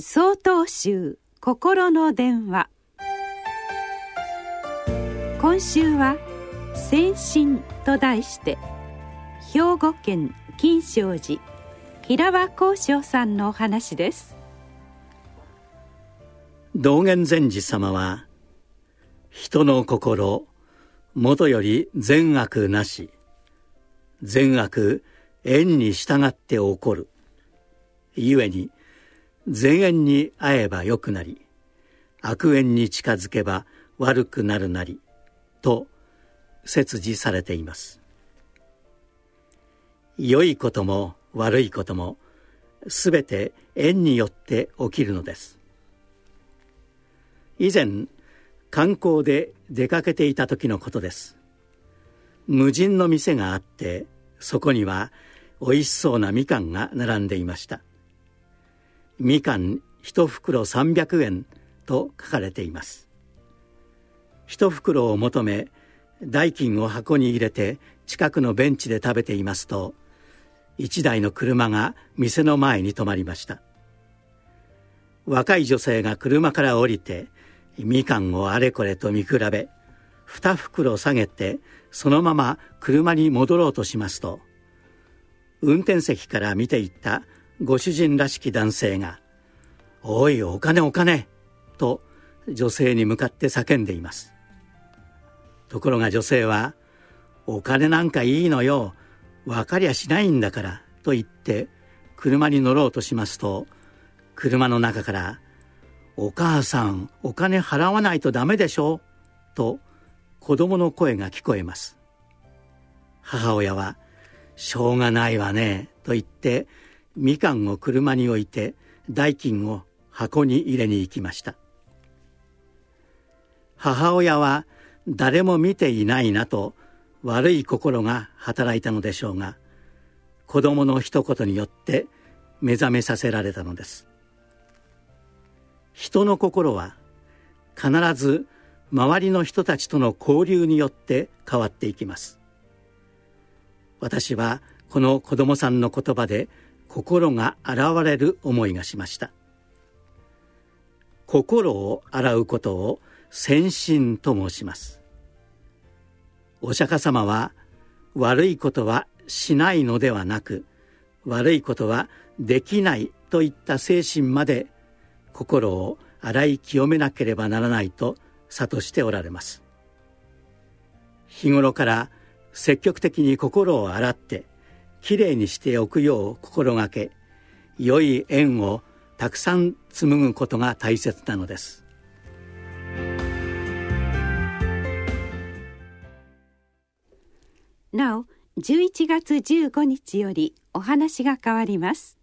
総統集心の電話。今週は「先進」と題して兵庫県金正寺平和光章さんのお話です。道元禅師様は人の心もとより善悪なし善悪縁に従って起こる。故に善縁に会えば良くなり悪縁に近づけば悪くなるなりと説示されています。良いことも悪いこともすべて縁によって起きるのです。以前観光で出かけていた時のことです。無人の店があってそこにはおいしそうなみかんが並んでいました。みかん一袋300円と書かれています。一袋を求め代金を箱に入れて近くのベンチで食べていますと一台の車が店の前に止まりました。若い女性が車から降りてみかんをあれこれと見比べ二袋下げてそのまま車に戻ろうとしますと運転席から見ていったご主人らしき男性が「おいお金お金!」と女性に向かって叫んでいますところが女性は「お金なんかいいのよ分かりゃしないんだから」と言って車に乗ろうとしますと車の中から「お母さんお金払わないとダメでしょ」と子供の声が聞こえます母親は「しょうがないわね」と言ってみかんを車に置いて代金を箱に入れに行きました。母親は誰も見ていないなと悪い心が働いたのでしょうが子供の一言によって目覚めさせられたのです。人の心は必ず周りの人たちとの交流によって変わっていきます。私はこの子供さんの言葉で心が洗われる思いがしました。心を洗うことを先進と申します。お釈迦様は悪いことはしないのではなく悪いことはできないといった精神まで心を洗い清めなければならないと諭しておられます。日頃から積極的に心を洗ってきれいにしておくよう心がけ良い縁をたくさん紡ぐことが大切なのです。なお11月15日よりお話が変わります。